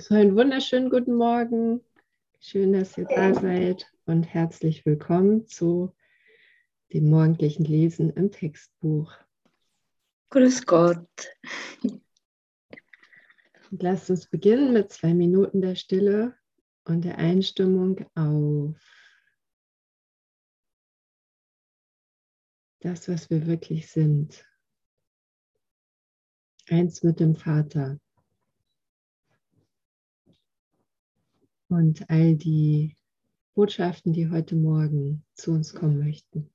So einen wunderschönen guten Morgen. Schön, dass ihr da seid und herzlich willkommen zu dem morgendlichen Lesen im Textbuch. Grüß Gott. Und lasst uns beginnen mit zwei Minuten der Stille und der Einstimmung auf das, was wir wirklich sind. Eins mit dem Vater. Und all die Botschaften, die heute Morgen zu uns kommen möchten.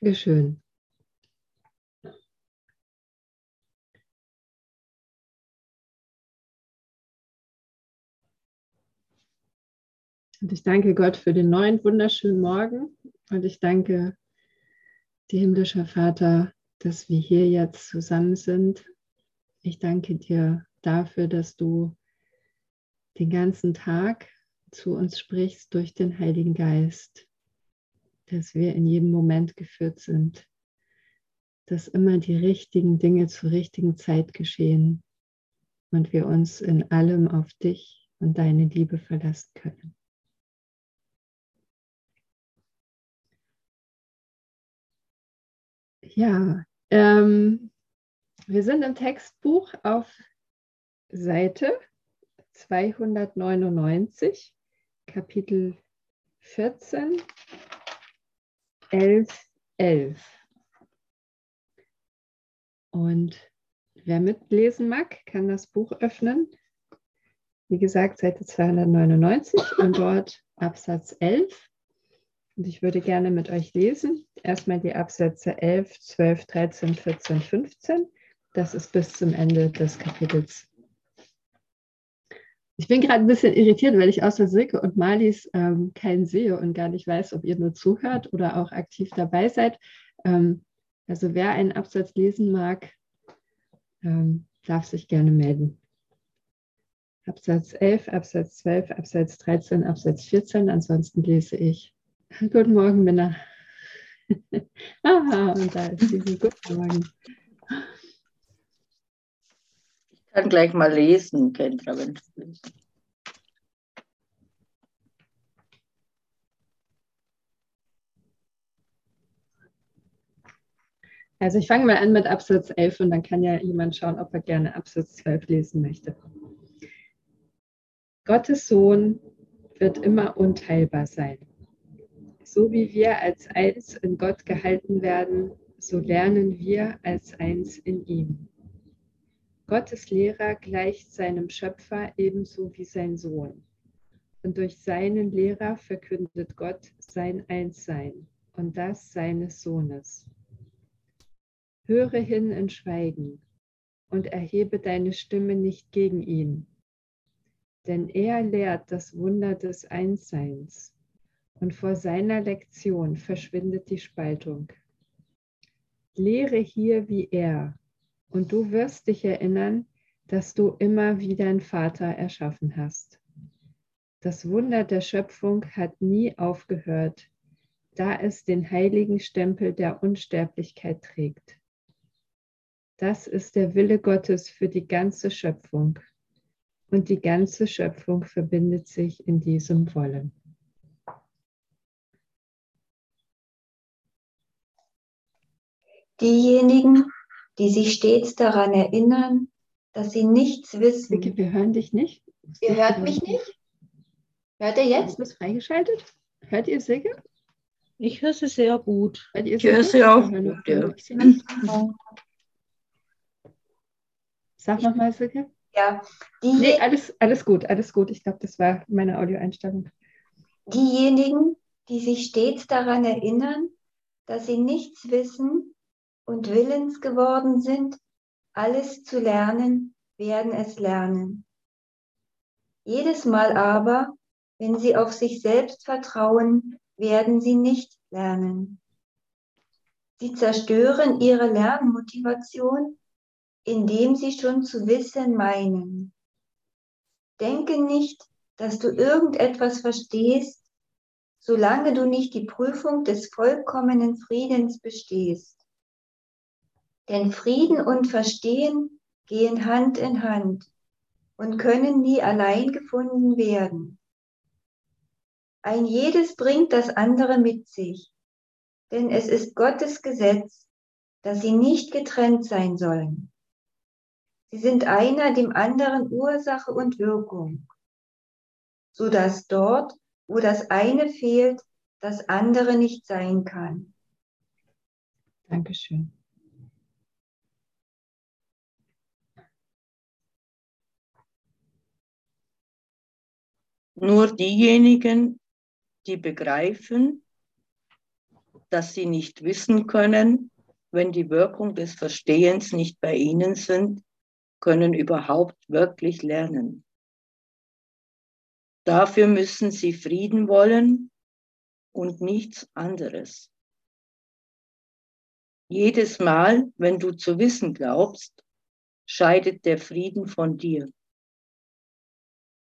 Dankeschön. Und ich danke Gott für den neuen wunderschönen Morgen und ich danke dir, himmlischer Vater, dass wir hier jetzt zusammen sind. Ich danke dir dafür, dass du den ganzen Tag zu uns sprichst durch den Heiligen Geist dass wir in jedem Moment geführt sind, dass immer die richtigen Dinge zur richtigen Zeit geschehen und wir uns in allem auf dich und deine Liebe verlassen können. Ja, ähm, wir sind im Textbuch auf Seite 299, Kapitel 14 11, 11. Und wer mitlesen mag, kann das Buch öffnen. Wie gesagt, Seite 299 und dort Absatz 11. Und ich würde gerne mit euch lesen. Erstmal die Absätze 11, 12, 13, 14, 15. Das ist bis zum Ende des Kapitels ich bin gerade ein bisschen irritiert, weil ich außer Silke und Malis ähm, keinen sehe und gar nicht weiß, ob ihr nur zuhört oder auch aktiv dabei seid. Ähm, also wer einen Absatz lesen mag, ähm, darf sich gerne melden. Absatz 11, Absatz 12, Absatz 13, Absatz 14. Ansonsten lese ich. Guten Morgen, Männer. Aha, und da ist sie. Guten Morgen kann gleich mal lesen, Kendra, wenn du willst. Also ich fange mal an mit Absatz 11 und dann kann ja jemand schauen, ob er gerne Absatz 12 lesen möchte. Gottes Sohn wird immer unteilbar sein. So wie wir als eins in Gott gehalten werden, so lernen wir als eins in ihm. Gottes Lehrer gleicht seinem Schöpfer ebenso wie sein Sohn. Und durch seinen Lehrer verkündet Gott sein Einssein und das seines Sohnes. Höre hin in Schweigen und erhebe deine Stimme nicht gegen ihn, denn er lehrt das Wunder des Einsseins und vor seiner Lektion verschwindet die Spaltung. Lehre hier wie er und du wirst dich erinnern, dass du immer wie dein Vater erschaffen hast. Das Wunder der Schöpfung hat nie aufgehört, da es den heiligen Stempel der Unsterblichkeit trägt. Das ist der Wille Gottes für die ganze Schöpfung. Und die ganze Schöpfung verbindet sich in diesem Wollen. Diejenigen, die sich stets daran erinnern, dass sie nichts wissen. Vicky, wir hören dich nicht. Ihr hört mich nicht? Hört ihr jetzt? Ist das freigeschaltet? Hört ihr Silke? Ich höre sie sehr gut. Hört ihr Ich höre sie auch. Ja. Sag nochmal, Silke. Ja. Die, Nee, alles, alles gut, alles gut. Ich glaube, das war meine Audioeinstellung. diejenigen, die sich stets daran erinnern, dass sie nichts wissen und willens geworden sind, alles zu lernen, werden es lernen. Jedes Mal aber, wenn sie auf sich selbst vertrauen, werden sie nicht lernen. Sie zerstören ihre Lernmotivation, indem sie schon zu wissen meinen. Denke nicht, dass du irgendetwas verstehst, solange du nicht die Prüfung des vollkommenen Friedens bestehst. Denn Frieden und Verstehen gehen Hand in Hand und können nie allein gefunden werden. Ein jedes bringt das andere mit sich, denn es ist Gottes Gesetz, dass sie nicht getrennt sein sollen. Sie sind einer dem anderen Ursache und Wirkung, so dass dort, wo das eine fehlt, das andere nicht sein kann. Dankeschön. Nur diejenigen, die begreifen, dass sie nicht wissen können, wenn die Wirkung des Verstehens nicht bei ihnen sind, können überhaupt wirklich lernen. Dafür müssen sie Frieden wollen und nichts anderes. Jedes Mal, wenn du zu wissen glaubst, scheidet der Frieden von dir,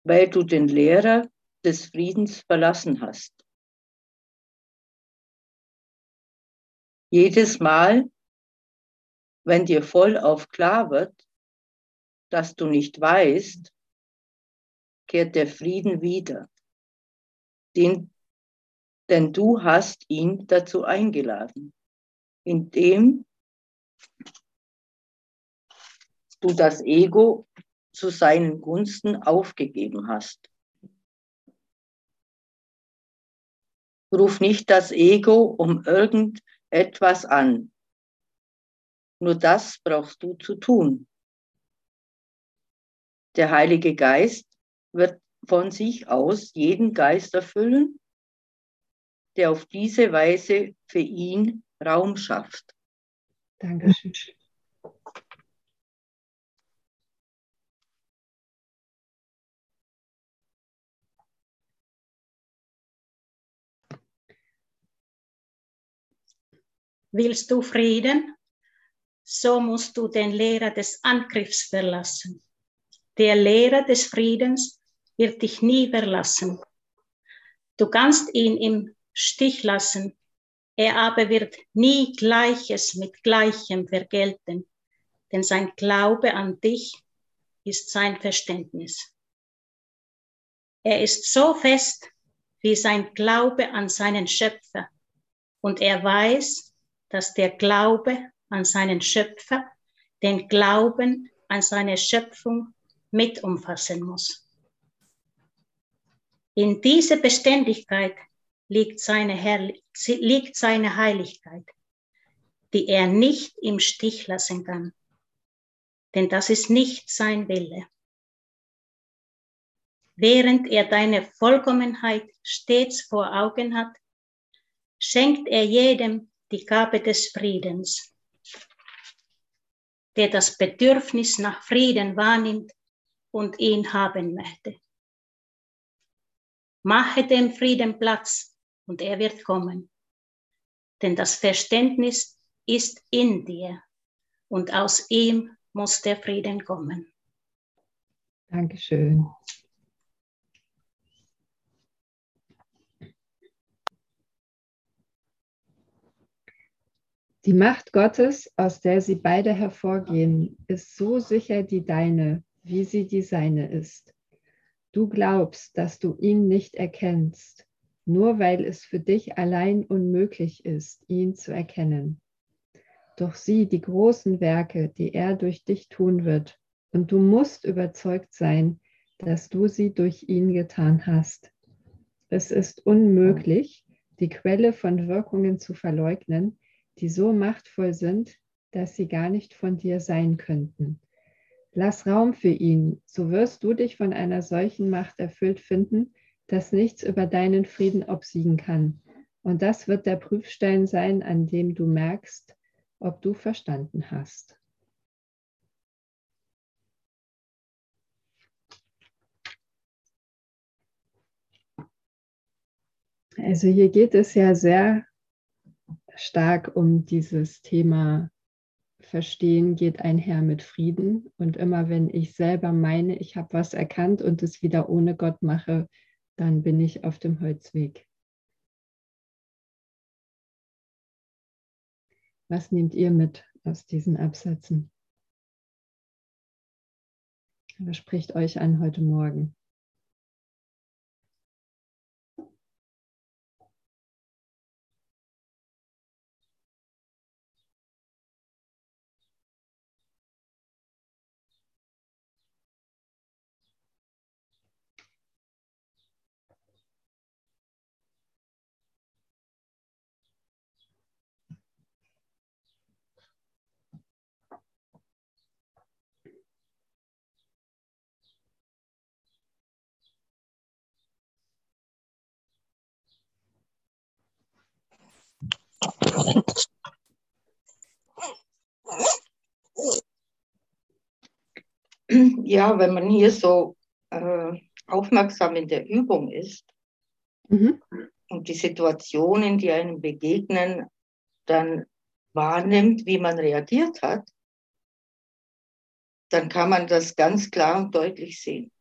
weil du den Lehrer des Friedens verlassen hast. Jedes Mal, wenn dir vollauf klar wird, dass du nicht weißt, kehrt der Frieden wieder, den, denn du hast ihn dazu eingeladen, indem du das Ego zu seinen Gunsten aufgegeben hast. Ruf nicht das Ego um irgendetwas an. Nur das brauchst du zu tun. Der Heilige Geist wird von sich aus jeden Geist erfüllen, der auf diese Weise für ihn Raum schafft. Dankeschön. Willst du Frieden? So musst du den Lehrer des Angriffs verlassen. Der Lehrer des Friedens wird dich nie verlassen. Du kannst ihn im Stich lassen, er aber wird nie Gleiches mit Gleichem vergelten, denn sein Glaube an dich ist sein Verständnis. Er ist so fest wie sein Glaube an seinen Schöpfer und er weiß, dass der Glaube an seinen Schöpfer den Glauben an seine Schöpfung mit umfassen muss. In dieser Beständigkeit liegt seine, Herrlich liegt seine Heiligkeit, die er nicht im Stich lassen kann. Denn das ist nicht sein Wille. Während er deine Vollkommenheit stets vor Augen hat, schenkt er jedem die Gabe des Friedens, der das Bedürfnis nach Frieden wahrnimmt und ihn haben möchte. Mache dem Frieden Platz und er wird kommen. Denn das Verständnis ist in dir und aus ihm muss der Frieden kommen. Dankeschön. Die Macht Gottes, aus der sie beide hervorgehen, ist so sicher die deine, wie sie die seine ist. Du glaubst, dass du ihn nicht erkennst, nur weil es für dich allein unmöglich ist, ihn zu erkennen. Doch sieh die großen Werke, die er durch dich tun wird, und du musst überzeugt sein, dass du sie durch ihn getan hast. Es ist unmöglich, die Quelle von Wirkungen zu verleugnen, die so machtvoll sind, dass sie gar nicht von dir sein könnten. Lass Raum für ihn, so wirst du dich von einer solchen Macht erfüllt finden, dass nichts über deinen Frieden obsiegen kann. Und das wird der Prüfstein sein, an dem du merkst, ob du verstanden hast. Also hier geht es ja sehr stark um dieses Thema Verstehen geht einher mit Frieden. Und immer wenn ich selber meine, ich habe was erkannt und es wieder ohne Gott mache, dann bin ich auf dem Holzweg. Was nehmt ihr mit aus diesen Absätzen? Was spricht euch an heute Morgen? Ja, wenn man hier so äh, aufmerksam in der Übung ist mhm. und die Situationen, die einem begegnen, dann wahrnimmt, wie man reagiert hat, dann kann man das ganz klar und deutlich sehen.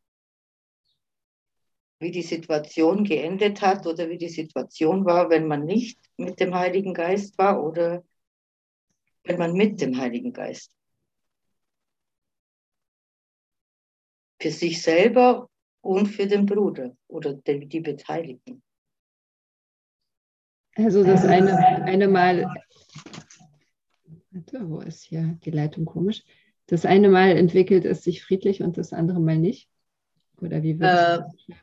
Wie die Situation geendet hat oder wie die Situation war, wenn man nicht mit dem Heiligen Geist war oder wenn man mit dem Heiligen Geist. Für sich selber und für den Bruder oder die, die Beteiligten. Also das eine, eine Mal, warte, wo ist hier die Leitung komisch? Das eine Mal entwickelt es sich friedlich und das andere Mal nicht? Oder wie wird äh,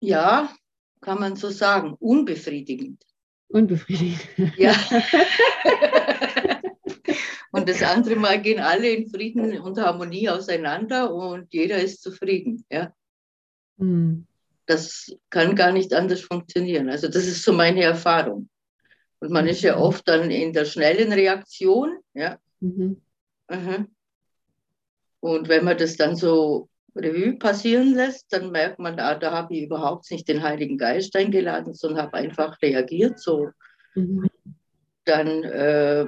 Ja, kann man so sagen, unbefriedigend. Unbefriedigend. Ja. und das andere Mal gehen alle in Frieden und Harmonie auseinander und jeder ist zufrieden. Ja. Mhm. Das kann gar nicht anders funktionieren. Also das ist so meine Erfahrung. Und man ist ja hm. oft dann in der schnellen Reaktion. Ja. Mhm. Und wenn man das dann so Revue passieren lässt, dann merkt man, ah, da habe ich überhaupt nicht den Heiligen Geist eingeladen, sondern habe einfach reagiert so. Mhm. Dann, äh,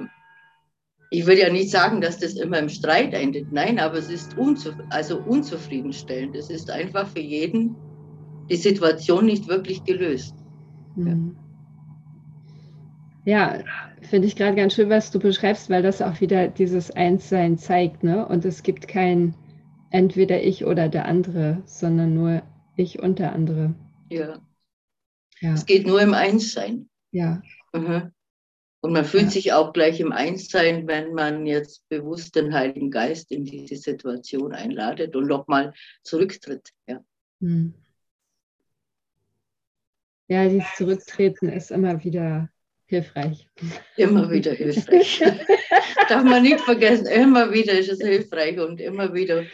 ich würde ja nicht sagen, dass das immer im Streit endet, nein, aber es ist unzuf also unzufriedenstellend. Es ist einfach für jeden die Situation nicht wirklich gelöst. Mhm. Ja, finde ich gerade ganz schön, was du beschreibst, weil das auch wieder dieses Einssein zeigt. Ne? Und es gibt kein entweder ich oder der andere, sondern nur ich und der andere. Ja. ja. Es geht nur im Einssein. Ja. Mhm. Und man fühlt ja. sich auch gleich im Einssein, wenn man jetzt bewusst den Heiligen Geist in diese Situation einladet und nochmal zurücktritt. Ja. Hm. ja, dieses Zurücktreten ist immer wieder hilfreich. Immer wieder hilfreich. Darf man nicht vergessen, immer wieder ist es hilfreich und immer wieder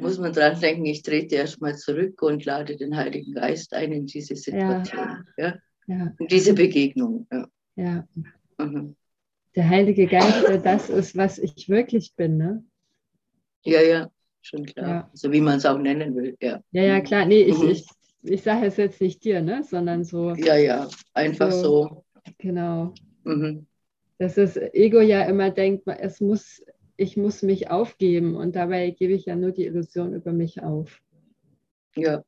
muss man dran denken, ich trete erstmal zurück und lade den Heiligen Geist ein in diese Situation. Ja. ja? In diese Begegnung. Ja. ja. Mhm. Der Heilige Geist, der das ist, was ich wirklich bin, ne? Ja, ja, schon klar. Ja. So wie man es auch nennen will, ja. Ja, ja, klar. Nee, ich, mhm. ich, ich sage es jetzt nicht dir, ne? Sondern so. Ja, ja, einfach so. so. Genau. Mhm. Dass das Ego ja immer denkt, es muss ich muss mich aufgeben und dabei gebe ich ja nur die Illusion über mich auf. Ja.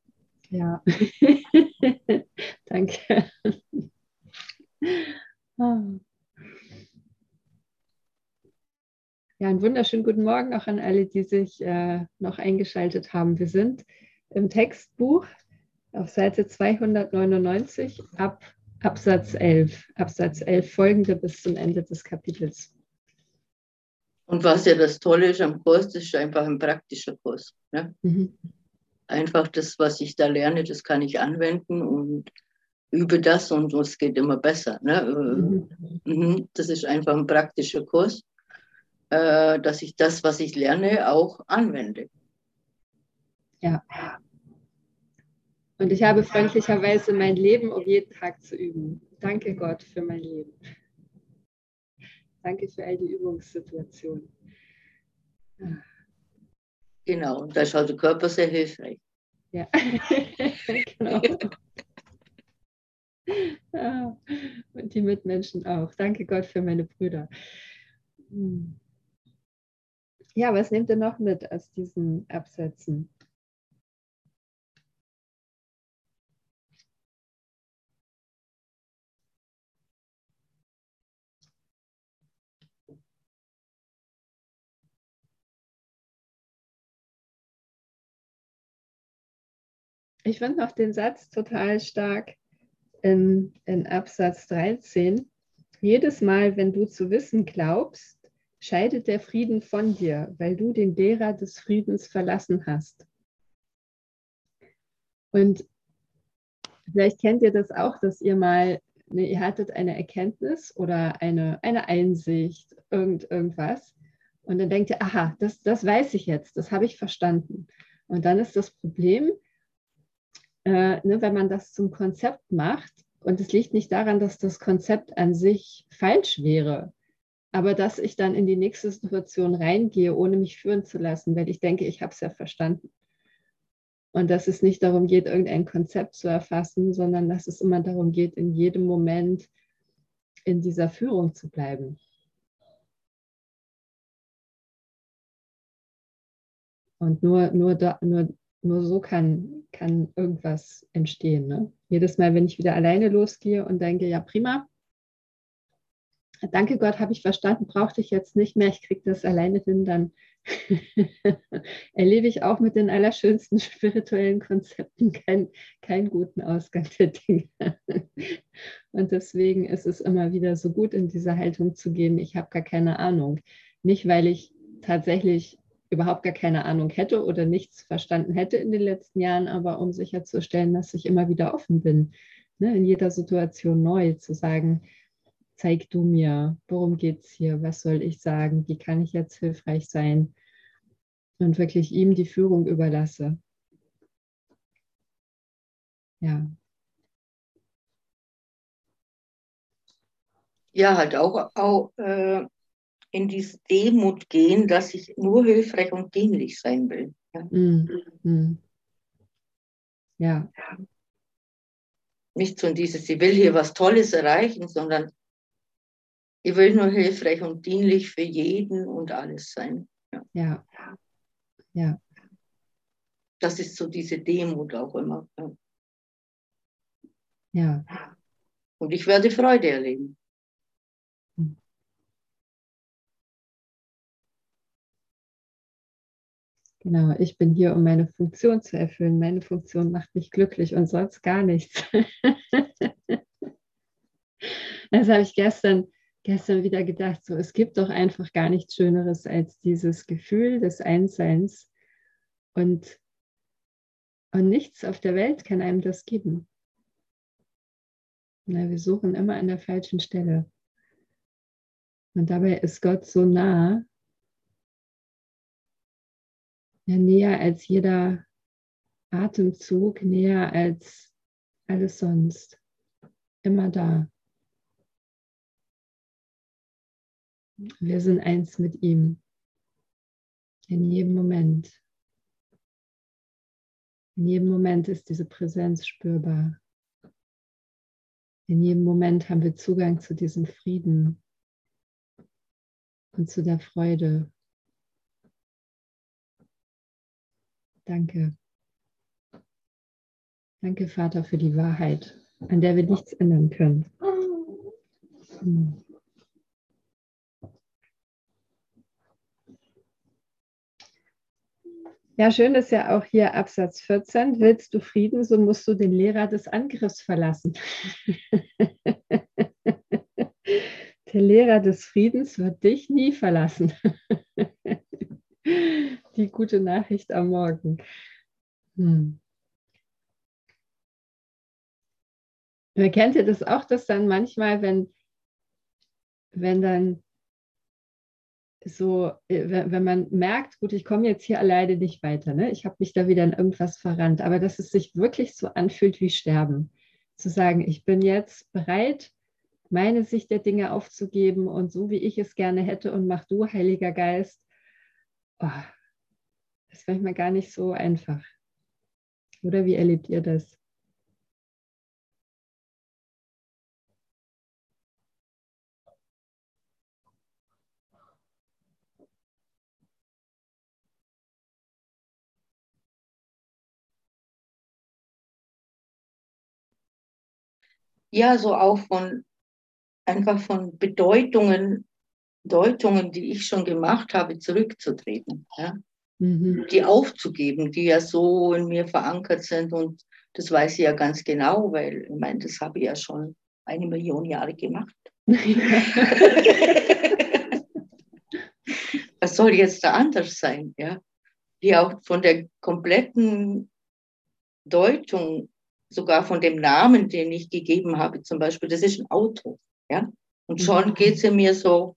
Ja. Danke. Ah. Ja, einen wunderschönen guten Morgen auch an alle, die sich äh, noch eingeschaltet haben. Wir sind im Textbuch auf Seite 299 ab Absatz 11, Absatz 11 folgende bis zum Ende des Kapitels. Und was ja das Tolle ist am Kurs, das ist einfach ein praktischer Kurs. Ne? Mhm. Einfach das, was ich da lerne, das kann ich anwenden und übe das und es geht immer besser. Ne? Mhm. mhm. Das ist einfach ein praktischer Kurs, äh, dass ich das, was ich lerne, auch anwende. Ja. Und ich habe freundlicherweise mein Leben, um jeden Tag zu üben. Danke Gott für mein Leben. Danke für all die Übungssituationen. Genau, und da ist halt der Körper sehr hilfreich. Ja, genau. Ja, und die Mitmenschen auch. Danke Gott für meine Brüder. Hm. Ja, was nehmt ihr noch mit aus diesen Absätzen? Ich finde noch den Satz total stark in, in Absatz 13. Jedes Mal, wenn du zu wissen glaubst, scheidet der Frieden von dir, weil du den Lehrer des Friedens verlassen hast. Und vielleicht kennt ihr das auch, dass ihr mal, ne, ihr hattet eine Erkenntnis oder eine, eine Einsicht, irgend, irgendwas. Und dann denkt ihr, aha, das, das weiß ich jetzt, das habe ich verstanden. Und dann ist das Problem, äh, ne, wenn man das zum Konzept macht, und es liegt nicht daran, dass das Konzept an sich falsch wäre, aber dass ich dann in die nächste Situation reingehe, ohne mich führen zu lassen, weil ich denke, ich habe es ja verstanden. Und dass es nicht darum geht, irgendein Konzept zu erfassen, sondern dass es immer darum geht, in jedem Moment in dieser Führung zu bleiben. Und nur, nur, da, nur nur so kann, kann irgendwas entstehen. Ne? Jedes Mal, wenn ich wieder alleine losgehe und denke, ja prima, danke Gott, habe ich verstanden, brauchte ich jetzt nicht mehr, ich kriege das alleine hin, dann erlebe ich auch mit den allerschönsten spirituellen Konzepten keinen kein guten Ausgang der Dinge. Und deswegen ist es immer wieder so gut, in diese Haltung zu gehen, ich habe gar keine Ahnung. Nicht, weil ich tatsächlich überhaupt gar keine Ahnung hätte oder nichts verstanden hätte in den letzten Jahren, aber um sicherzustellen, dass ich immer wieder offen bin, ne, in jeder Situation neu zu sagen, zeig du mir, worum geht es hier, was soll ich sagen, wie kann ich jetzt hilfreich sein und wirklich ihm die Führung überlasse. Ja. Ja, halt auch, auch äh, in diese Demut gehen, dass ich nur hilfreich und dienlich sein will. Ja. Mm, ja. Nicht so dieses, ich will hier was Tolles erreichen, sondern ich will nur hilfreich und dienlich für jeden und alles sein. Ja. ja. ja. Das ist so diese Demut auch immer. Ja. Und ich werde Freude erleben. Genau, ich bin hier, um meine Funktion zu erfüllen. Meine Funktion macht mich glücklich und sonst gar nichts. das habe ich gestern, gestern wieder gedacht. So, es gibt doch einfach gar nichts Schöneres als dieses Gefühl des Einsseins. Und, und nichts auf der Welt kann einem das geben. Na, wir suchen immer an der falschen Stelle. Und dabei ist Gott so nah ja, näher als jeder Atemzug, näher als alles sonst. Immer da. Wir sind eins mit ihm. In jedem Moment. In jedem Moment ist diese Präsenz spürbar. In jedem Moment haben wir Zugang zu diesem Frieden und zu der Freude. Danke. Danke, Vater, für die Wahrheit, an der wir nichts ändern können. Hm. Ja, schön ist ja auch hier Absatz 14. Willst du Frieden, so musst du den Lehrer des Angriffs verlassen. Der Lehrer des Friedens wird dich nie verlassen. Die gute Nachricht am Morgen. Hm. Kennt ihr das auch, dass dann manchmal, wenn, wenn dann so, äh, wenn man merkt, gut, ich komme jetzt hier alleine nicht weiter, ne? ich habe mich da wieder in irgendwas verrannt, aber dass es sich wirklich so anfühlt wie Sterben. Zu sagen, ich bin jetzt bereit, meine Sicht der Dinge aufzugeben und so, wie ich es gerne hätte und mach du, Heiliger Geist. Oh, ist manchmal gar nicht so einfach. Oder wie erlebt ihr das? ja, so auch von einfach von Bedeutungen, Deutungen, die ich schon gemacht habe, zurückzutreten. Ja? Mhm. Die aufzugeben, die ja so in mir verankert sind. Und das weiß ich ja ganz genau, weil ich meine, das habe ich ja schon eine Million Jahre gemacht. Was soll jetzt da anders sein? Ja? Die auch von der kompletten Deutung sogar von dem Namen, den ich gegeben habe, zum Beispiel, das ist ein Auto. Ja? Und schon mhm. geht es in mir so,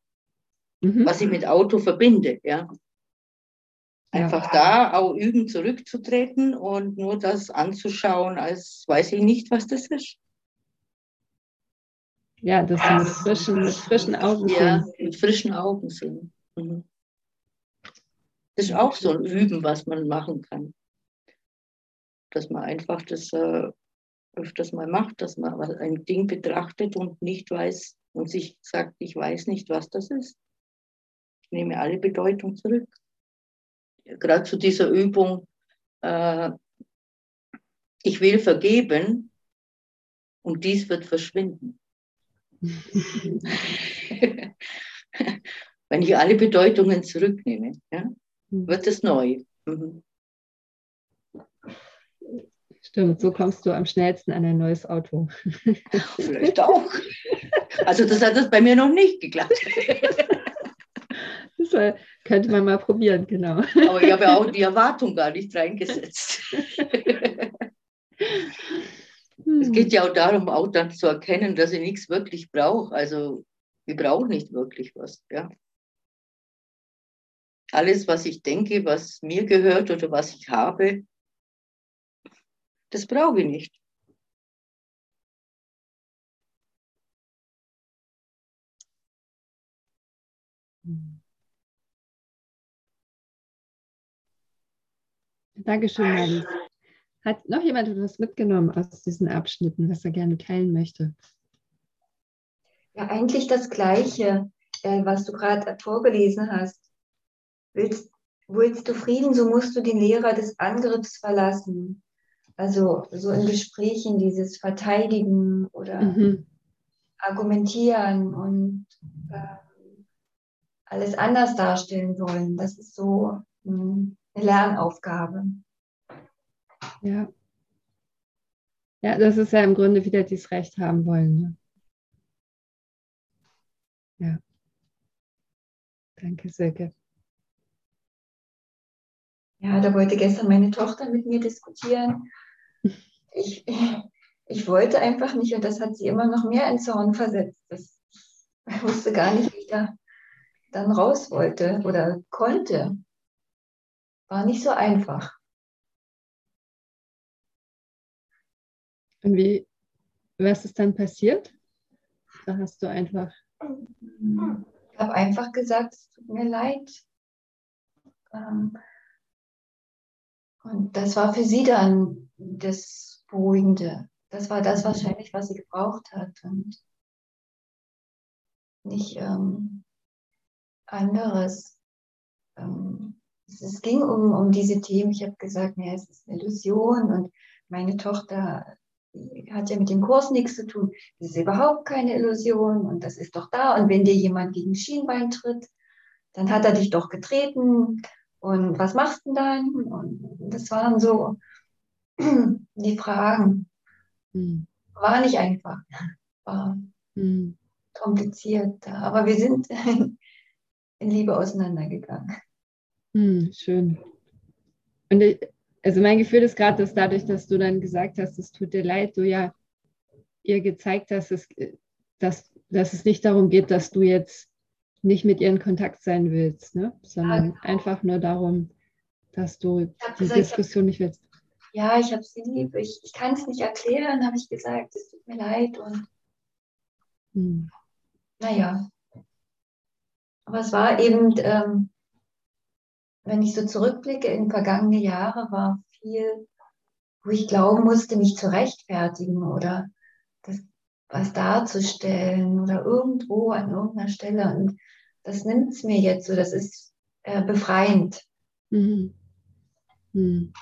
mhm. was ich mit Auto verbinde. Ja? Einfach ja. da auch üben, zurückzutreten und nur das anzuschauen, als weiß ich nicht, was das ist. Ja, das ja. mit frischen, mit frischen Augen Ja, mit frischen Augen sehen. Mhm. Das ist auch so ein Üben, was man machen kann dass man einfach das äh, öfters mal macht, dass man ein Ding betrachtet und nicht weiß und sich sagt, ich weiß nicht, was das ist. Ich nehme alle Bedeutung zurück. Gerade zu dieser Übung, äh, ich will vergeben und dies wird verschwinden. Wenn ich alle Bedeutungen zurücknehme, ja, wird es neu. Mhm. Stimmt, so kommst du am schnellsten an ein neues Auto. Vielleicht auch. Also das hat es bei mir noch nicht geklappt. Das könnte man mal probieren, genau. Aber ich habe ja auch die Erwartung gar nicht reingesetzt. Es geht ja auch darum, auch dann zu erkennen, dass ich nichts wirklich brauche. Also ich brauche nicht wirklich was. Ja. Alles, was ich denke, was mir gehört oder was ich habe, das brauche ich nicht. Dankeschön, Marlies. Hat noch jemand etwas mitgenommen aus diesen Abschnitten, was er gerne teilen möchte? Ja, eigentlich das Gleiche, äh, was du gerade vorgelesen hast. Willst, willst du Frieden, so musst du den Lehrer des Angriffs verlassen. Also so in Gesprächen dieses Verteidigen oder mhm. Argumentieren und äh, alles anders darstellen wollen. Das ist so hm, eine Lernaufgabe. Ja. Ja, das ist ja im Grunde wieder dieses Recht haben wollen. Ne? Ja. Danke, Silke. Ja, da wollte gestern meine Tochter mit mir diskutieren ich, ich wollte einfach nicht und das hat sie immer noch mehr in Zorn versetzt. Das, ich wusste gar nicht, wie ich da dann raus wollte oder konnte. War nicht so einfach. Und wie, was ist dann passiert? Da hast du einfach. Ich habe einfach gesagt, es tut mir leid. Ähm, und das war für sie dann das Beruhigende. Das war das wahrscheinlich, was sie gebraucht hat und nicht ähm, anderes. Ähm, es, ging um, um diese Themen. Ich habe gesagt, ja, es ist eine Illusion und meine Tochter hat ja mit dem Kurs nichts zu tun. Es ist überhaupt keine Illusion und das ist doch da. Und wenn dir jemand gegen Schienbein tritt, dann hat er dich doch getreten Und was machst du dann? Und das waren so die Fragen. Hm. War nicht einfach. War hm. kompliziert. Aber wir sind in Liebe auseinandergegangen. Hm, schön. Und ich, also mein Gefühl ist gerade, dass dadurch, dass du dann gesagt hast, es tut dir leid, du ja ihr gezeigt hast, dass, dass, dass es nicht darum geht, dass du jetzt nicht mit ihr in Kontakt sein willst, ne? sondern ja, genau. einfach nur darum, dass du die gesagt, Diskussion nicht willst. Ja, ich habe sie lieb. Ich, ich kann es nicht erklären, habe ich gesagt. Es tut mir leid. Und hm. naja. Aber es war eben, ähm, wenn ich so zurückblicke in vergangene Jahre, war viel, wo ich glauben musste, mich zu rechtfertigen oder das, was darzustellen oder irgendwo an irgendeiner Stelle. Und das nimmt es mir jetzt so, das ist äh, befreiend. Mhm. Mhm.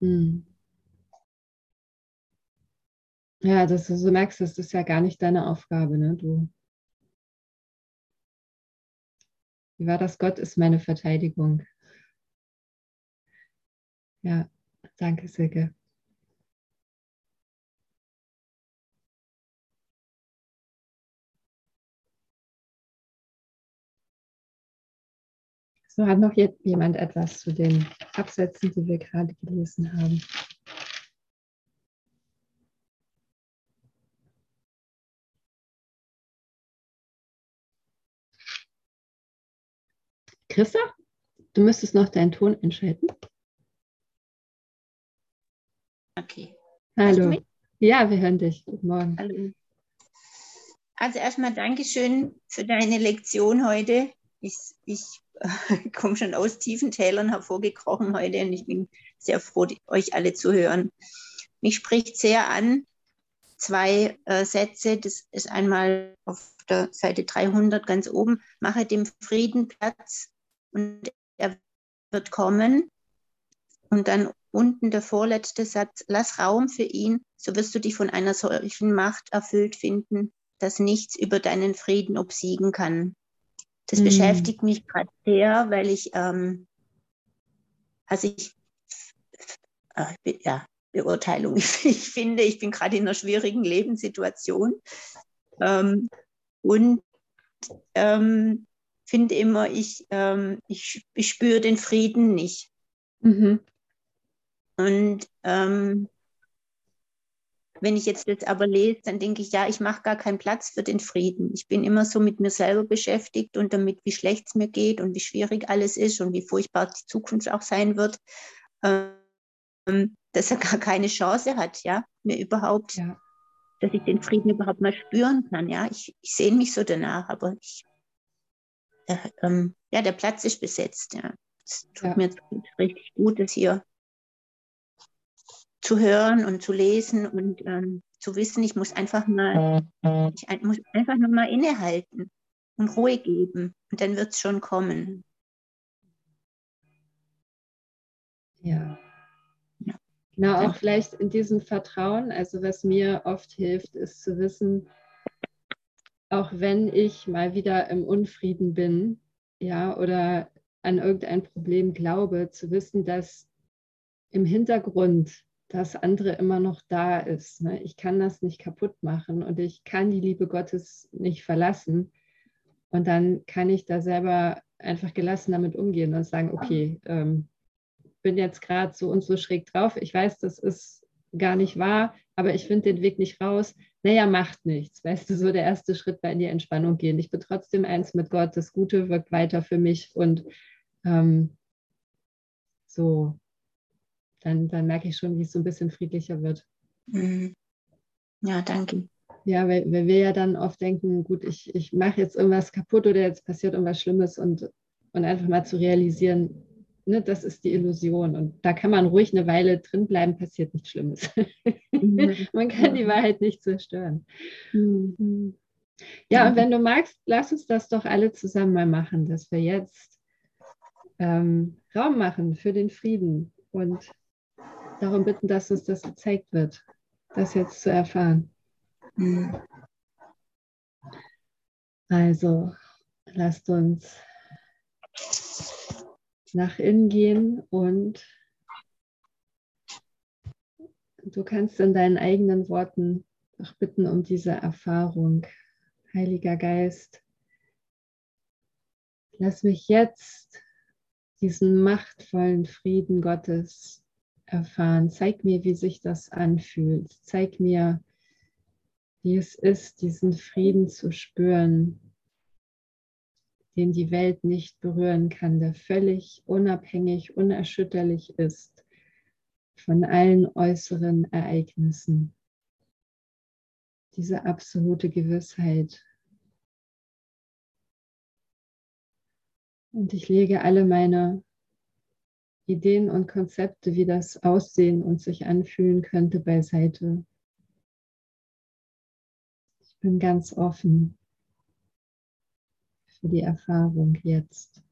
Mhm. Ja, dass du so merkst, das ist ja gar nicht deine Aufgabe, ne? Du. Wie war das? Gott ist meine Verteidigung. Ja, danke, Silke. So, hat noch jemand etwas zu den Absätzen, die wir gerade gelesen haben? Christa, du müsstest noch deinen Ton einschalten. Okay. Hallo. Ja, wir hören dich. Guten Morgen. Hallo. Also erstmal Dankeschön für deine Lektion heute. Ich, ich komme schon aus tiefen Tälern hervorgekrochen heute und ich bin sehr froh, euch alle zu hören. Mich spricht sehr an zwei äh, Sätze. Das ist einmal auf der Seite 300 ganz oben. Mache dem Frieden Platz und er wird kommen. Und dann unten der vorletzte Satz. Lass Raum für ihn, so wirst du dich von einer solchen Macht erfüllt finden, dass nichts über deinen Frieden obsiegen kann. Das mhm. beschäftigt mich gerade sehr, weil ich, ähm, also ich, äh, ja, Beurteilung. Ich, ich, finde, ich bin gerade in einer schwierigen Lebenssituation ähm, und ähm, finde immer, ich, ähm, ich, ich spüre den Frieden nicht. Mhm. Und ähm, wenn ich jetzt das aber lese, dann denke ich, ja, ich mache gar keinen Platz für den Frieden. Ich bin immer so mit mir selber beschäftigt und damit, wie schlecht es mir geht und wie schwierig alles ist und wie furchtbar die Zukunft auch sein wird, ähm, dass er gar keine Chance hat, ja, mir überhaupt, ja. dass ich den Frieden überhaupt mal spüren kann. Ja, ich, ich sehne mich so danach, aber ich, äh, ähm, ja, der Platz ist besetzt. Ja, es tut ja. mir richtig gut, das hier zu hören und zu lesen und ähm, zu wissen, ich muss einfach mal, ich muss einfach nur mal innehalten und Ruhe geben und dann wird es schon kommen. Ja. ja. Genau, auch vielleicht in diesem Vertrauen, also was mir oft hilft, ist zu wissen, auch wenn ich mal wieder im Unfrieden bin, ja, oder an irgendein Problem glaube, zu wissen, dass im Hintergrund das andere immer noch da ist. Ne? Ich kann das nicht kaputt machen und ich kann die Liebe Gottes nicht verlassen. Und dann kann ich da selber einfach gelassen damit umgehen und sagen, okay, ähm, bin jetzt gerade so und so schräg drauf. Ich weiß, das ist gar nicht wahr, aber ich finde den Weg nicht raus. Naja, macht nichts. Weißt du, so der erste Schritt war in die Entspannung gehen. Ich bin trotzdem eins mit Gott. Das Gute wirkt weiter für mich und ähm, so dann, dann merke ich schon, wie es so ein bisschen friedlicher wird. Mhm. Ja, danke. Ja, weil, weil wir ja dann oft denken, gut, ich, ich mache jetzt irgendwas kaputt oder jetzt passiert irgendwas Schlimmes und, und einfach mal zu realisieren, ne, das ist die Illusion. Und da kann man ruhig eine Weile drin bleiben, passiert nichts Schlimmes. Mhm. man kann die Wahrheit nicht zerstören. Mhm. Ja, und wenn du magst, lass uns das doch alle zusammen mal machen, dass wir jetzt ähm, Raum machen für den Frieden und darum bitten, dass uns das gezeigt wird, das jetzt zu erfahren. Mhm. Also, lasst uns nach innen gehen und du kannst in deinen eigenen Worten auch bitten um diese Erfahrung. Heiliger Geist, lass mich jetzt diesen machtvollen Frieden Gottes erfahren. Zeig mir, wie sich das anfühlt. Zeig mir, wie es ist, diesen Frieden zu spüren, den die Welt nicht berühren kann, der völlig unabhängig, unerschütterlich ist von allen äußeren Ereignissen. Diese absolute Gewissheit. Und ich lege alle meine Ideen und Konzepte, wie das aussehen und sich anfühlen könnte, beiseite. Ich bin ganz offen für die Erfahrung jetzt.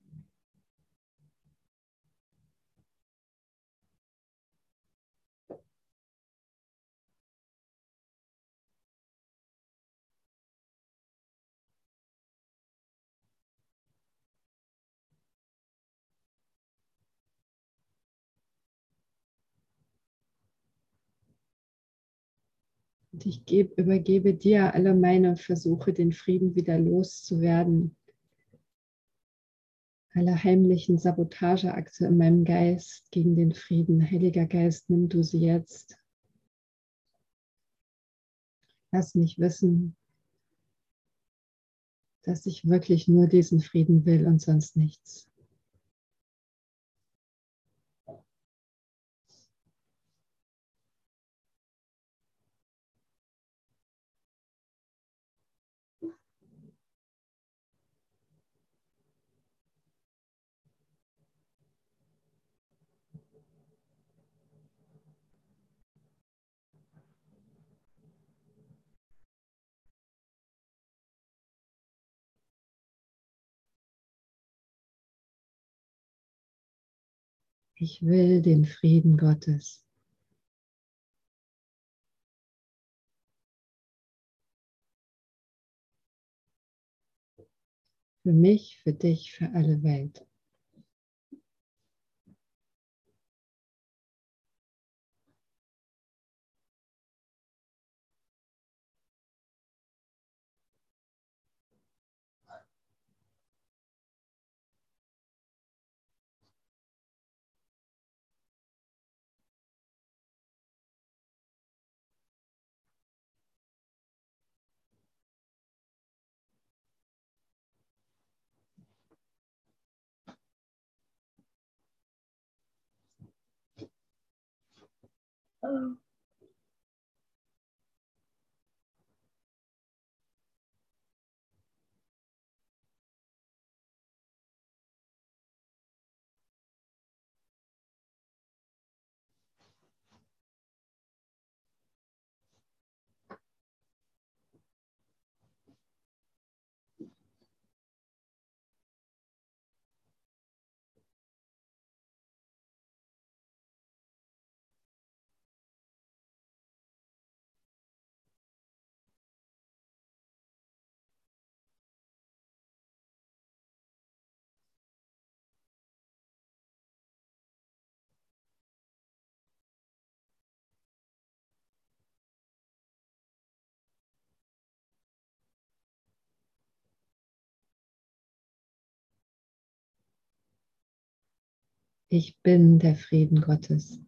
Und ich gebe, übergebe dir alle meine Versuche, den Frieden wieder loszuwerden alle heimlichen Sabotageakte in meinem Geist gegen den Frieden. Heiliger Geist, nimm du sie jetzt. Lass mich wissen, dass ich wirklich nur diesen Frieden will und sonst nichts. Ich will den Frieden Gottes. Für mich, für dich, für alle Welt. Oh. Ich bin der Frieden Gottes.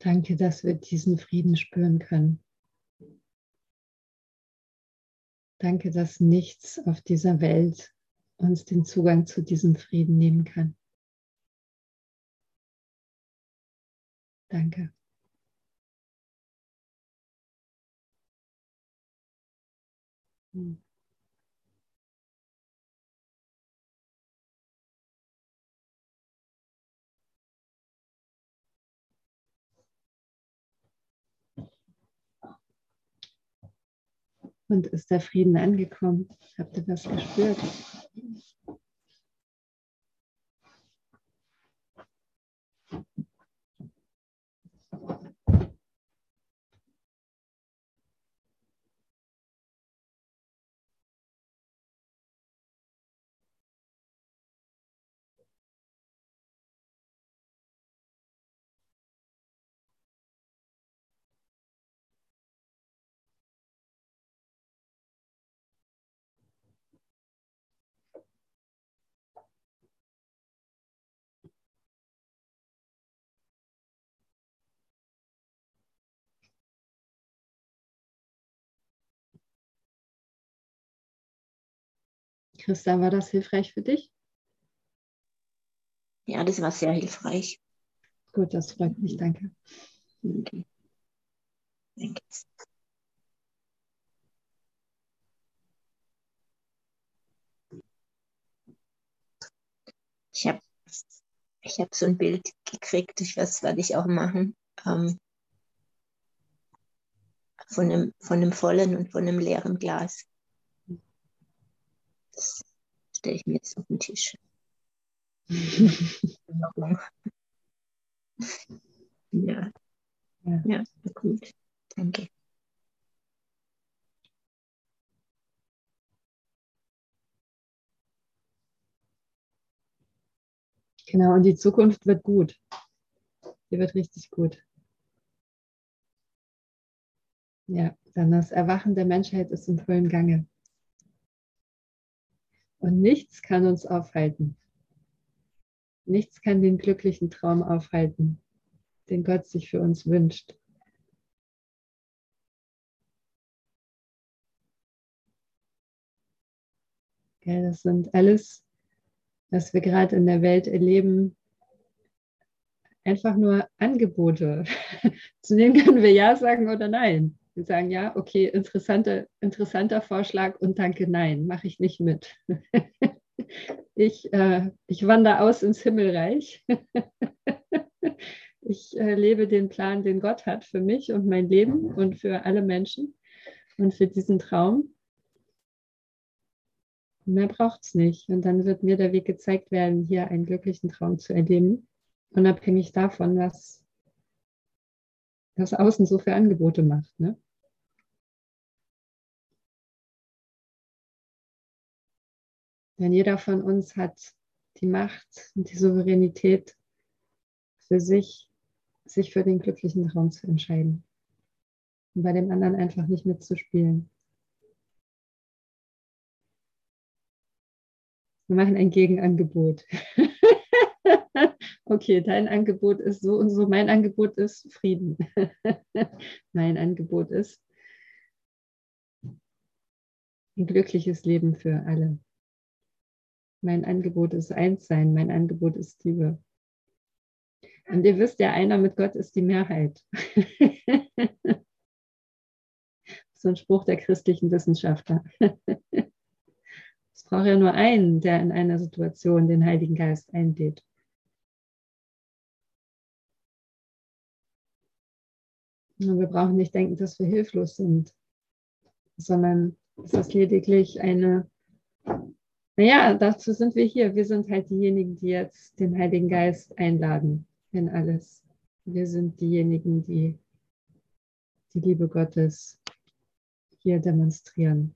Danke, dass wir diesen Frieden spüren können. Danke, dass nichts auf dieser Welt uns den Zugang zu diesem Frieden nehmen kann. Danke. Hm. Und ist der Frieden angekommen? Habt ihr was gespürt? Christa, war das hilfreich für dich? Ja, das war sehr hilfreich. Gut, das freut mich, danke. Okay. Danke. Ich habe ich hab so ein Bild gekriegt, ich weiß, werde ich auch machen, ähm, von, einem, von einem vollen und von einem leeren Glas. Das stelle ich mir jetzt auf den Tisch. ja. ja. Ja, gut. Danke. Genau, und die Zukunft wird gut. Die wird richtig gut. Ja, dann das Erwachen der Menschheit ist im vollen Gange. Und nichts kann uns aufhalten. Nichts kann den glücklichen Traum aufhalten, den Gott sich für uns wünscht. das sind alles, was wir gerade in der Welt erleben, einfach nur Angebote. Zu denen können wir Ja sagen oder Nein. Sagen ja, okay, interessante, interessanter Vorschlag und danke, nein, mache ich nicht mit. ich, äh, ich wandere aus ins Himmelreich. ich äh, lebe den Plan, den Gott hat für mich und mein Leben und für alle Menschen und für diesen Traum. Mehr braucht es nicht. Und dann wird mir der Weg gezeigt werden, hier einen glücklichen Traum zu erleben, unabhängig davon, was das Außen so für Angebote macht. Ne? Denn jeder von uns hat die Macht und die Souveränität für sich, sich für den glücklichen Traum zu entscheiden. Und bei dem anderen einfach nicht mitzuspielen. Wir machen ein Gegenangebot. okay, dein Angebot ist so und so, mein Angebot ist Frieden. mein Angebot ist ein glückliches Leben für alle. Mein Angebot ist Einssein, mein Angebot ist Liebe. Und ihr wisst ja, einer mit Gott ist die Mehrheit. so ein Spruch der christlichen Wissenschaftler. es braucht ja nur einen, der in einer Situation den Heiligen Geist einlädt. Und wir brauchen nicht denken, dass wir hilflos sind, sondern es ist lediglich eine naja, dazu sind wir hier. Wir sind halt diejenigen, die jetzt den Heiligen Geist einladen in alles. Wir sind diejenigen, die die Liebe Gottes hier demonstrieren.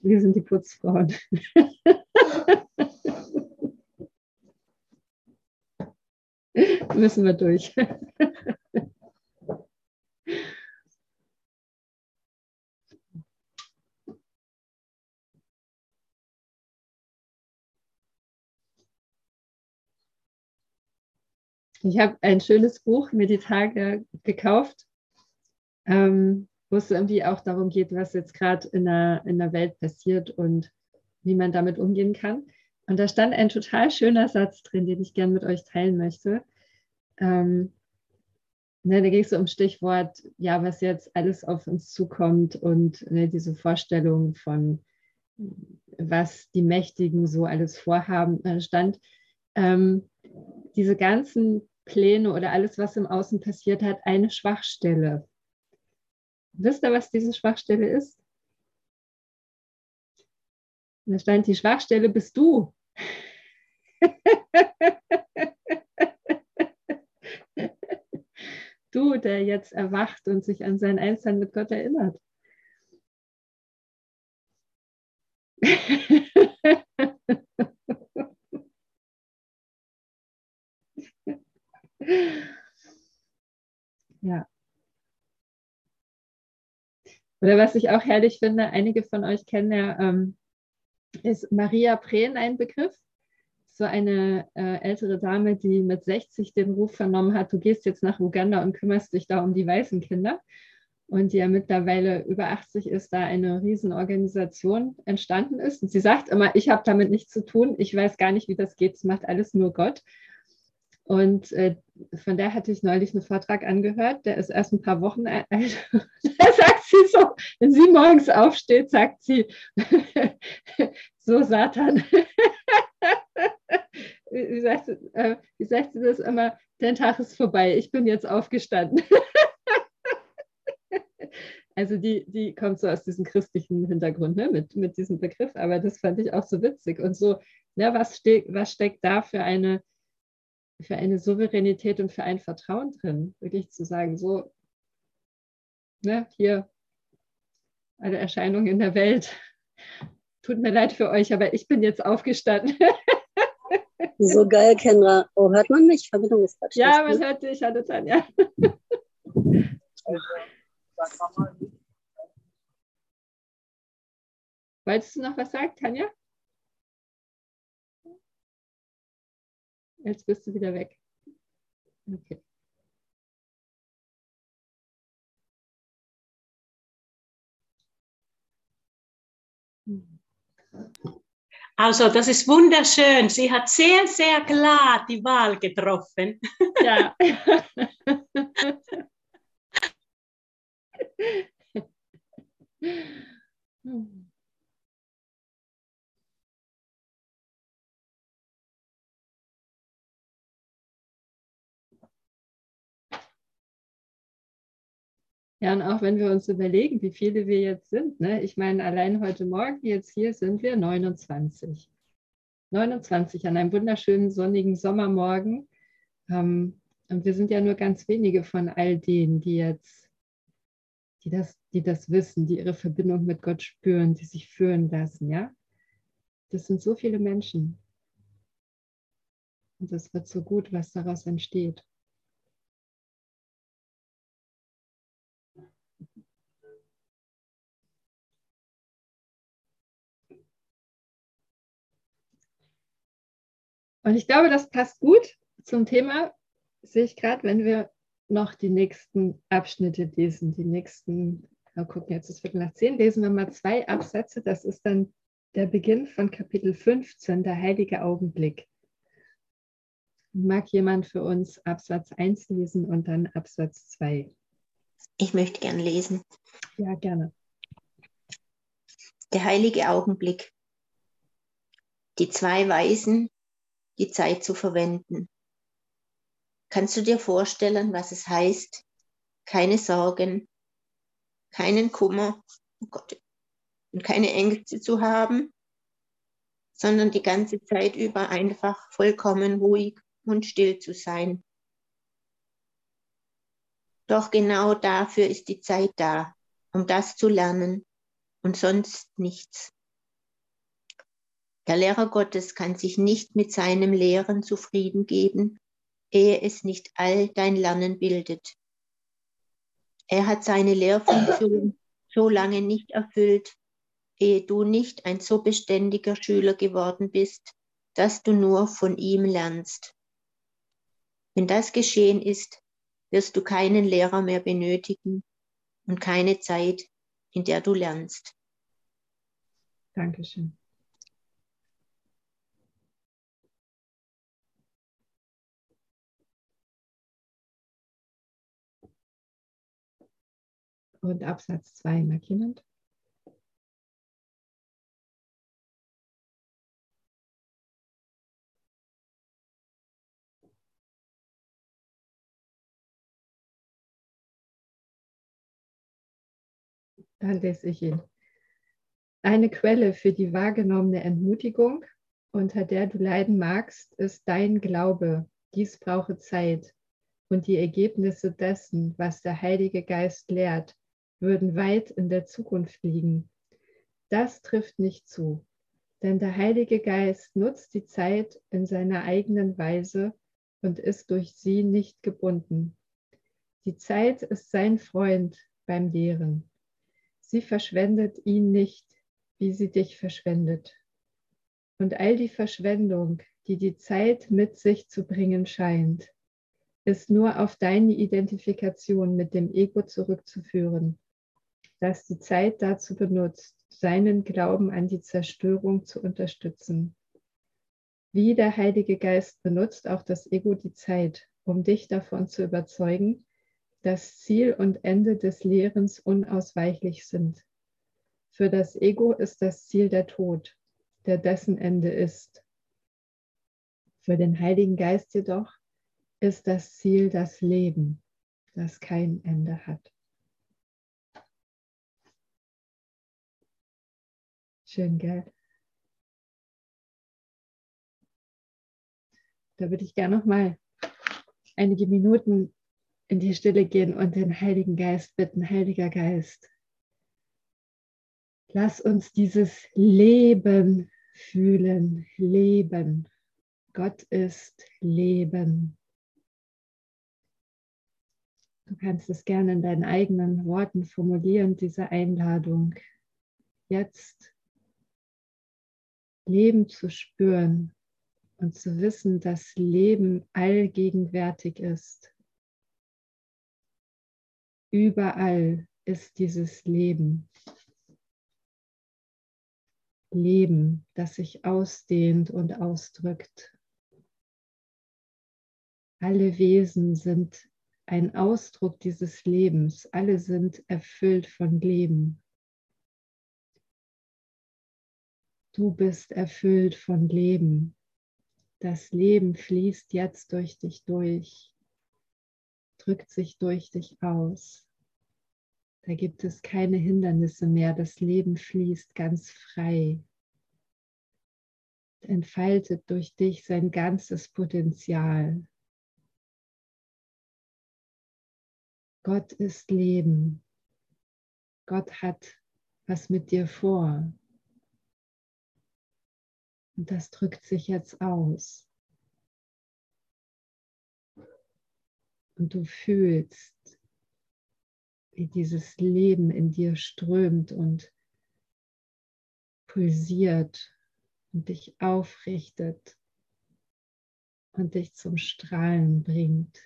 Wir sind die Putzfrauen. Müssen wir durch. Ich habe ein schönes Buch mir die Tage gekauft. Ähm, wo es irgendwie auch darum geht, was jetzt gerade in der, in der Welt passiert und wie man damit umgehen kann. Und da stand ein total schöner Satz drin, den ich gerne mit euch teilen möchte. Ähm, ne, da ging es so um Stichwort, ja, was jetzt alles auf uns zukommt und ne, diese Vorstellung von, was die Mächtigen so alles vorhaben. Da stand, ähm, diese ganzen Pläne oder alles, was im Außen passiert hat, eine Schwachstelle. Wisst ihr, was diese Schwachstelle ist? Da stand, die Schwachstelle bist du. du, der jetzt erwacht und sich an sein Einssein mit Gott erinnert. ja. Oder was ich auch herrlich finde, einige von euch kennen ja, ähm, ist Maria Prehn ein Begriff. So eine äh, ältere Dame, die mit 60 den Ruf vernommen hat, du gehst jetzt nach Uganda und kümmerst dich da um die weißen Kinder. Und die ja mittlerweile über 80 ist, da eine Riesenorganisation entstanden ist. Und sie sagt immer, ich habe damit nichts zu tun, ich weiß gar nicht, wie das geht, es macht alles nur Gott. Und äh, von der hatte ich neulich einen Vortrag angehört, der ist erst ein paar Wochen alt. da sagt sie so, wenn sie morgens aufsteht, sagt sie, so Satan. wie, sagt, äh, wie sagt sie das immer? Dein Tag ist vorbei, ich bin jetzt aufgestanden. also die, die kommt so aus diesem christlichen Hintergrund ne, mit, mit diesem Begriff, aber das fand ich auch so witzig. Und so, ja, was, ste was steckt da für eine für eine Souveränität und für ein Vertrauen drin, wirklich zu sagen, so, ne, hier alle Erscheinungen in der Welt. Tut mir leid für euch, aber ich bin jetzt aufgestanden. So geil, Kendra. Oh, hört man mich? Verbindung ist gerade Ja, man hört dich. Hallo, Tanja. Wolltest du noch was sagen, Tanja? Jetzt bist du wieder weg. Okay. Also, das ist wunderschön. Sie hat sehr, sehr klar die Wahl getroffen. Ja. Ja, und auch wenn wir uns überlegen, wie viele wir jetzt sind, ne? ich meine, allein heute Morgen, jetzt hier sind wir 29. 29 an einem wunderschönen sonnigen Sommermorgen. Ähm, und wir sind ja nur ganz wenige von all denen, die jetzt, die das, die das wissen, die ihre Verbindung mit Gott spüren, die sich führen lassen, ja. Das sind so viele Menschen. Und das wird so gut, was daraus entsteht. Und ich glaube, das passt gut zum Thema, sehe ich gerade, wenn wir noch die nächsten Abschnitte lesen, die nächsten, wir gucken jetzt ist Viertel nach zehn, lesen wir mal zwei Absätze. Das ist dann der Beginn von Kapitel 15, der heilige Augenblick. Mag jemand für uns Absatz 1 lesen und dann Absatz 2? Ich möchte gern lesen. Ja, gerne. Der heilige Augenblick. Die zwei Weisen die Zeit zu verwenden. Kannst du dir vorstellen, was es heißt, keine Sorgen, keinen Kummer oh Gott, und keine Ängste zu haben, sondern die ganze Zeit über einfach vollkommen ruhig und still zu sein. Doch genau dafür ist die Zeit da, um das zu lernen und sonst nichts. Der Lehrer Gottes kann sich nicht mit seinem Lehren zufrieden geben, ehe es nicht all dein Lernen bildet. Er hat seine Lehrfunktion so lange nicht erfüllt, ehe du nicht ein so beständiger Schüler geworden bist, dass du nur von ihm lernst. Wenn das geschehen ist, wirst du keinen Lehrer mehr benötigen, und keine Zeit, in der du lernst. Dankeschön. Und Absatz 2, mag jemand? Dann lese ich ihn. Eine Quelle für die wahrgenommene Entmutigung, unter der du leiden magst, ist dein Glaube. Dies brauche Zeit. Und die Ergebnisse dessen, was der Heilige Geist lehrt, würden weit in der Zukunft liegen. Das trifft nicht zu, denn der Heilige Geist nutzt die Zeit in seiner eigenen Weise und ist durch sie nicht gebunden. Die Zeit ist sein Freund beim Lehren. Sie verschwendet ihn nicht, wie sie dich verschwendet. Und all die Verschwendung, die die Zeit mit sich zu bringen scheint, ist nur auf deine Identifikation mit dem Ego zurückzuführen, das die Zeit dazu benutzt, seinen Glauben an die Zerstörung zu unterstützen. Wie der Heilige Geist benutzt auch das Ego die Zeit, um dich davon zu überzeugen, dass Ziel und Ende des Lehrens unausweichlich sind. Für das Ego ist das Ziel der Tod, der dessen Ende ist. Für den Heiligen Geist jedoch ist das Ziel das Leben, das kein Ende hat. Schön, gell? Da würde ich gerne noch mal einige Minuten in die Stille gehen und den Heiligen Geist bitten, Heiliger Geist, lass uns dieses Leben fühlen, Leben. Gott ist Leben. Du kannst es gerne in deinen eigenen Worten formulieren, diese Einladung. Jetzt Leben zu spüren und zu wissen, dass Leben allgegenwärtig ist. Überall ist dieses Leben. Leben, das sich ausdehnt und ausdrückt. Alle Wesen sind ein Ausdruck dieses Lebens. Alle sind erfüllt von Leben. Du bist erfüllt von Leben. Das Leben fließt jetzt durch dich durch drückt sich durch dich aus. Da gibt es keine Hindernisse mehr. Das Leben fließt ganz frei. Entfaltet durch dich sein ganzes Potenzial. Gott ist Leben. Gott hat was mit dir vor. Und das drückt sich jetzt aus. und du fühlst, wie dieses Leben in dir strömt und pulsiert und dich aufrichtet und dich zum Strahlen bringt.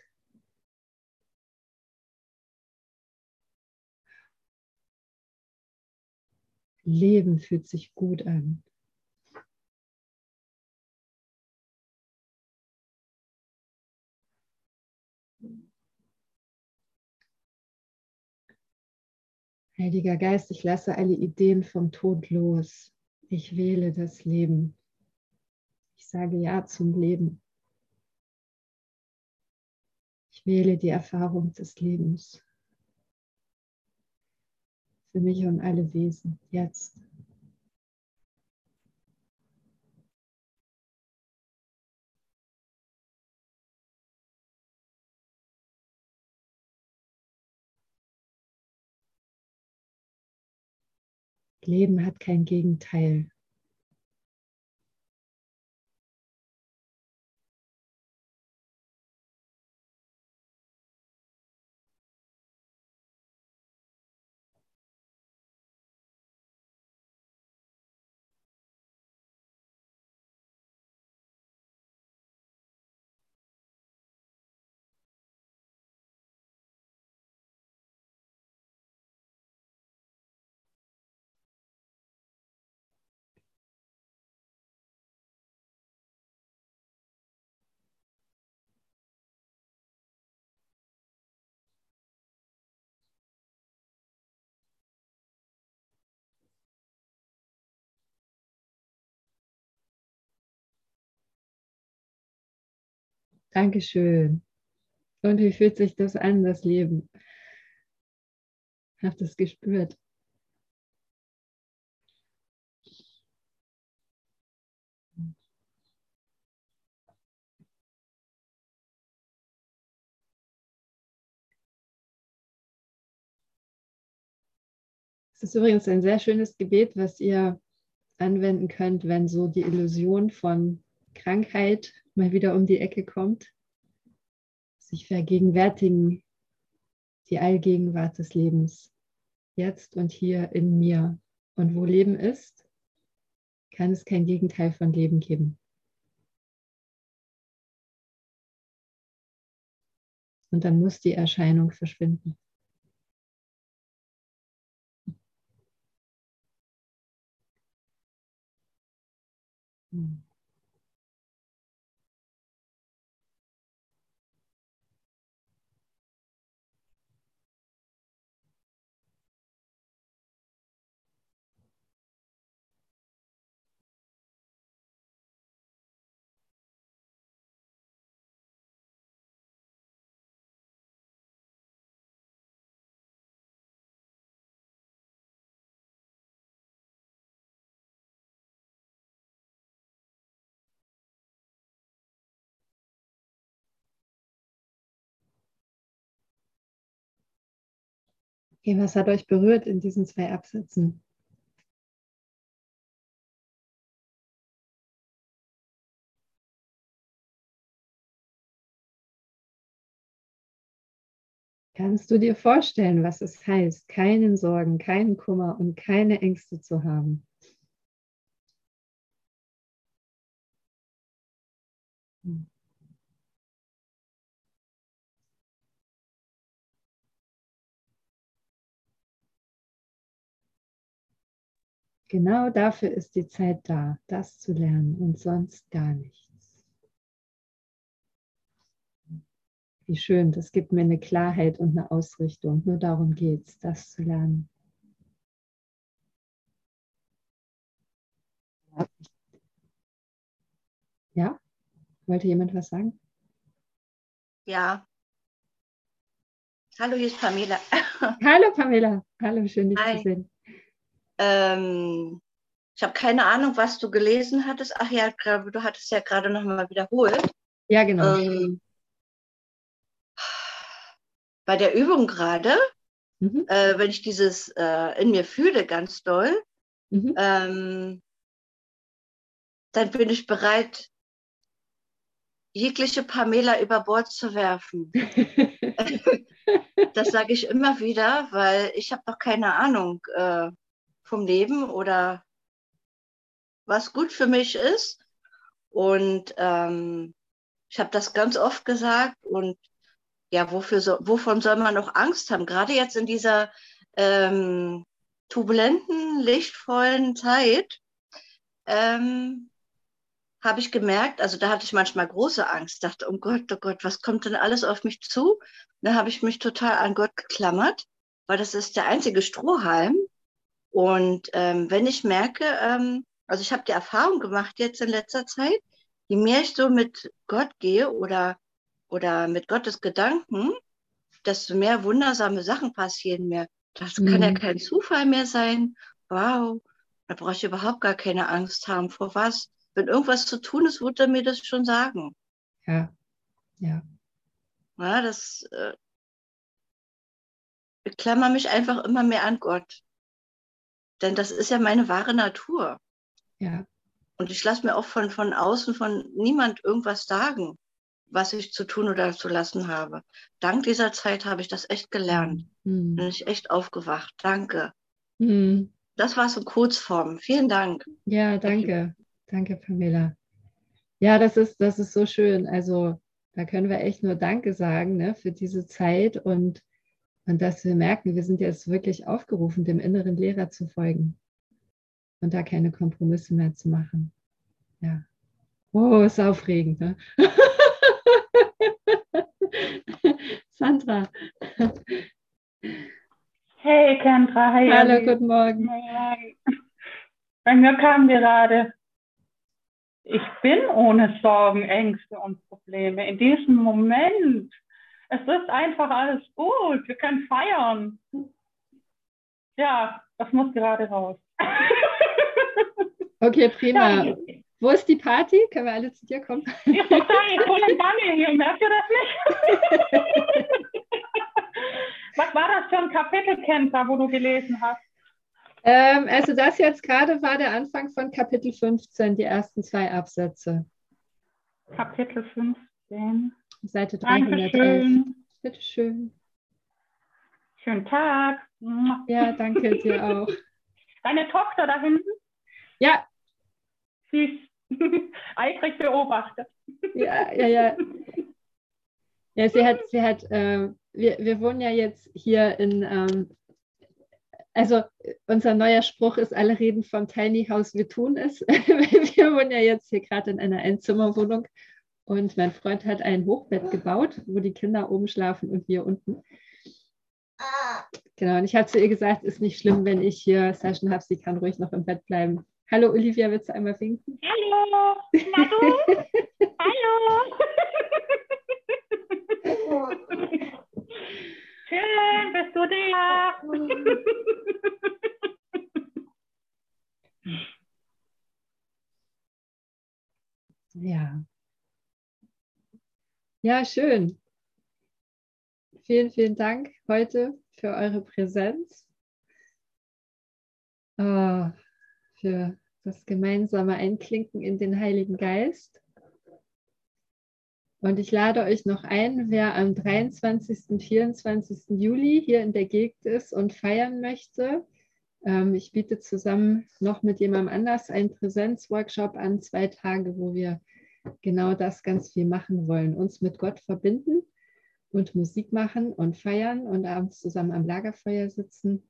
Leben fühlt sich gut an. Heiliger Geist, ich lasse alle Ideen vom Tod los. Ich wähle das Leben. Ich sage Ja zum Leben. Ich wähle die Erfahrung des Lebens. Für mich und alle Wesen, jetzt. Leben hat kein Gegenteil. Dankeschön. Und wie fühlt sich das an, das Leben? Habt es gespürt? Es ist übrigens ein sehr schönes Gebet, was ihr anwenden könnt, wenn so die Illusion von Krankheit mal wieder um die Ecke kommt. Sich vergegenwärtigen, die Allgegenwart des Lebens, jetzt und hier in mir. Und wo Leben ist, kann es kein Gegenteil von Leben geben. Und dann muss die Erscheinung verschwinden. Hm. Okay, was hat euch berührt in diesen zwei Absätzen? Kannst du dir vorstellen, was es heißt, keinen Sorgen, keinen Kummer und keine Ängste zu haben? Hm. Genau dafür ist die Zeit da, das zu lernen und sonst gar nichts. Wie schön, das gibt mir eine Klarheit und eine Ausrichtung. Nur darum geht es, das zu lernen. Ja? Wollte jemand was sagen? Ja. Hallo, hier ist Pamela. Hallo Pamela. Hallo, schön dich Hi. zu sehen. Ähm, ich habe keine Ahnung, was du gelesen hattest. Ach ja, du hattest ja gerade noch mal wiederholt. Ja, genau. Ähm, bei der Übung gerade, mhm. äh, wenn ich dieses äh, in mir fühle ganz doll, mhm. ähm, dann bin ich bereit, jegliche Pamela über Bord zu werfen. das sage ich immer wieder, weil ich habe noch keine Ahnung. Äh, vom Leben oder was gut für mich ist. Und ähm, ich habe das ganz oft gesagt und ja, wofür so, wovon soll man noch Angst haben? Gerade jetzt in dieser ähm, turbulenten, lichtvollen Zeit ähm, habe ich gemerkt, also da hatte ich manchmal große Angst, dachte, oh Gott, oh Gott, was kommt denn alles auf mich zu? Da habe ich mich total an Gott geklammert, weil das ist der einzige Strohhalm, und ähm, wenn ich merke, ähm, also ich habe die Erfahrung gemacht jetzt in letzter Zeit, je mehr ich so mit Gott gehe oder, oder mit Gottes Gedanken, desto mehr wundersame Sachen passieren mir. Das mhm. kann ja mhm. kein Zufall mehr sein. Wow, da brauche ich überhaupt gar keine Angst haben. Vor was? Wenn irgendwas zu tun ist, wird er mir das schon sagen. Ja, ja. Ja, das äh, ich klammer mich einfach immer mehr an Gott. Denn das ist ja meine wahre Natur. Ja. Und ich lasse mir auch von, von außen von niemand irgendwas sagen, was ich zu tun oder zu lassen habe. Dank dieser Zeit habe ich das echt gelernt. Mhm. Bin ich echt aufgewacht. Danke. Mhm. Das war so Kurzform. Vielen Dank. Ja, danke. Danke, Pamela. Ja, das ist, das ist so schön. Also da können wir echt nur Danke sagen ne, für diese Zeit und und dass wir merken, wir sind jetzt wirklich aufgerufen, dem inneren Lehrer zu folgen und da keine Kompromisse mehr zu machen. Ja. Oh, ist aufregend. Ne? Sandra. Hey Kendra, hi. Hallo, Abby. guten Morgen. Bei mir kam gerade, ich bin ohne Sorgen, Ängste und. Probleme. In diesem Moment. Es ist einfach alles gut. Wir können feiern. Ja, das muss gerade raus. Okay, prima. Ja, Wo ist die Party? Können wir alle zu dir kommen? Ich ich voll im Gange hier. Merkt ihr das nicht? Was war das für ein Kapitelkenntner, wo du gelesen hast? Ähm, also das jetzt gerade war der Anfang von Kapitel 15, die ersten zwei Absätze. Kapitel 15. Seite 311. Bitte schön. Schönen Tag. Ja, danke dir auch. Deine Tochter da hinten? Ja. Süß. Eifrig beobachtet. Ja, ja, ja. Ja, sie hat, sie hat, äh, wir, wir wohnen ja jetzt hier in, ähm, also unser neuer Spruch ist, alle reden vom Tiny House, wir tun es. wir wohnen ja jetzt hier gerade in einer Einzimmerwohnung und mein Freund hat ein Hochbett gebaut, wo die Kinder oben schlafen und wir unten. Genau, und ich habe zu ihr gesagt, ist nicht schlimm, wenn ich hier Session habe, sie kann ruhig noch im Bett bleiben. Hallo Olivia, willst du einmal winken? Hallo, na du? Hallo. Schön, bist du da? ja. Ja, schön. Vielen, vielen Dank heute für eure Präsenz, oh, für das gemeinsame Einklinken in den Heiligen Geist. Und ich lade euch noch ein, wer am 23. 24. Juli hier in der Gegend ist und feiern möchte. Ähm, ich biete zusammen noch mit jemandem anders einen Präsenzworkshop an, zwei Tage, wo wir genau das ganz viel machen wollen. Uns mit Gott verbinden und Musik machen und feiern und abends zusammen am Lagerfeuer sitzen.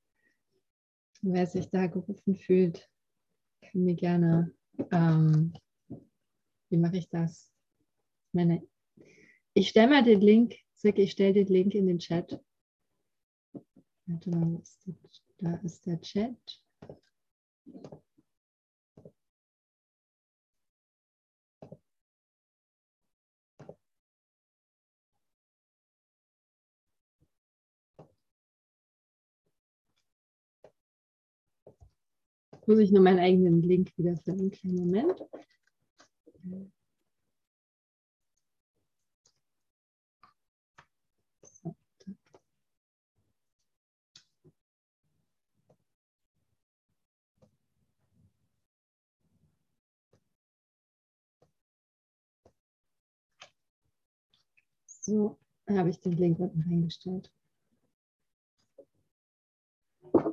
Wer sich da gerufen fühlt, kann mir gerne, ähm, wie mache ich das? Meine ich stelle mal den Link, Zick, ich stelle den Link in den Chat. Warte mal, da ist der Chat. Muss ich nur meinen eigenen Link wieder finden? Kleinen Moment. So, habe ich den Link unten reingestellt.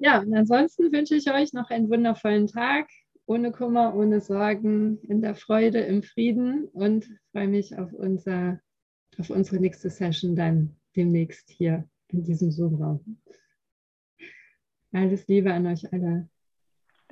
Ja, und ansonsten wünsche ich euch noch einen wundervollen Tag, ohne Kummer, ohne Sorgen, in der Freude, im Frieden und freue mich auf, unser, auf unsere nächste Session dann demnächst hier in diesem Zoom-Raum. Alles Liebe an euch alle.